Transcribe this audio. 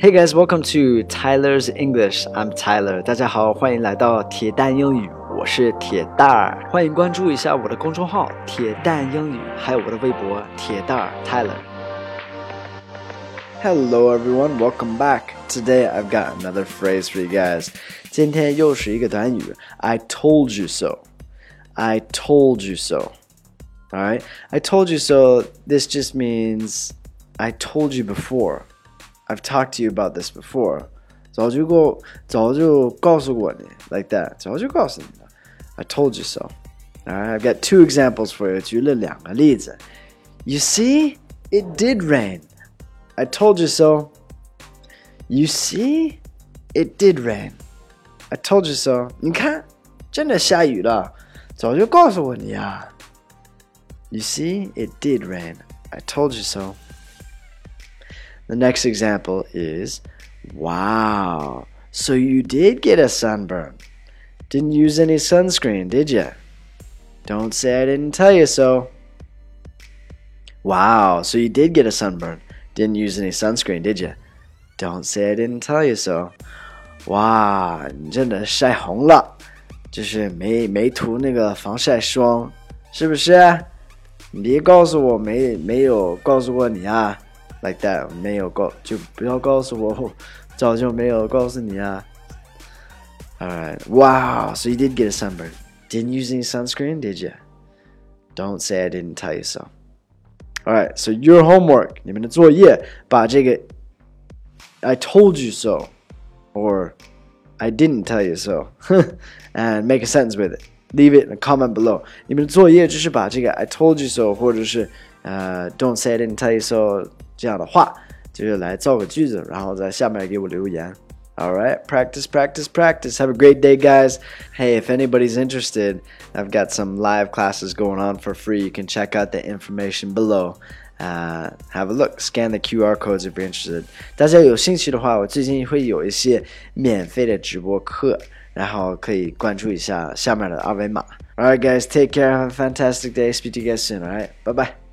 Hey guys, welcome to Tyler's English. I'm Tyler. 大家好，欢迎来到铁蛋英语，我是铁蛋儿。欢迎关注一下我的公众号“铁蛋英语”，还有我的微博“铁蛋儿 Tyler”。Hello everyone, welcome back. Today I've got another phrase for you guys. 今天又是一个短语，I told you so. I told you so. Alright, I told you so. This just means I told you before. I've talked to you about this before. 早就过，早就告诉过你，like that. 早就告诉你了。I told you so. Alright, I've got two examples for you. 举了两个例子。You see, it did rain. I told you so. You see, it did rain. I told you so. 你看，真的下雨了，早就告诉过你啊。You see, it did rain. I told you so. The next example is Wow, so you did get a sunburn. Didn't use any sunscreen, did you? Don't say I didn't tell you so. Wow, so you did get a sunburn. Didn't use any sunscreen, did you? Don't say I didn't tell you so. 哇，你真的晒红了，就是没没涂那个防晒霜，是不是？你别告诉我没没有告诉过你啊 ，like that 没有告就不要告诉我，早就没有告诉你啊。Alright, wow, so you did get a sunburn. Didn't use any sunscreen, did you? Don't say I didn't tell you so. Alright, so your homework, 你们的作业，把这个 I told you so or I didn't tell you so and make a sentence with it. Leave it in a comment below. 你们的作业就是把这个 I told you so 或者是呃 Don't say I didn't tell you so 这样的话，就是来造个句子，然后在下面给我留言。All right, practice, practice, practice. Have a great day, guys. Hey, if anybody's interested, I've got some live classes going on for free. You can check out the information below. Uh, have a look, scan the QR codes if you're interested. 大家有兴趣的话，我最近会有一些免费的直播课，然后可以关注一下下面的二维码。All right, guys, take care. Have a fantastic day. Speak to you guys soon. All right, bye bye.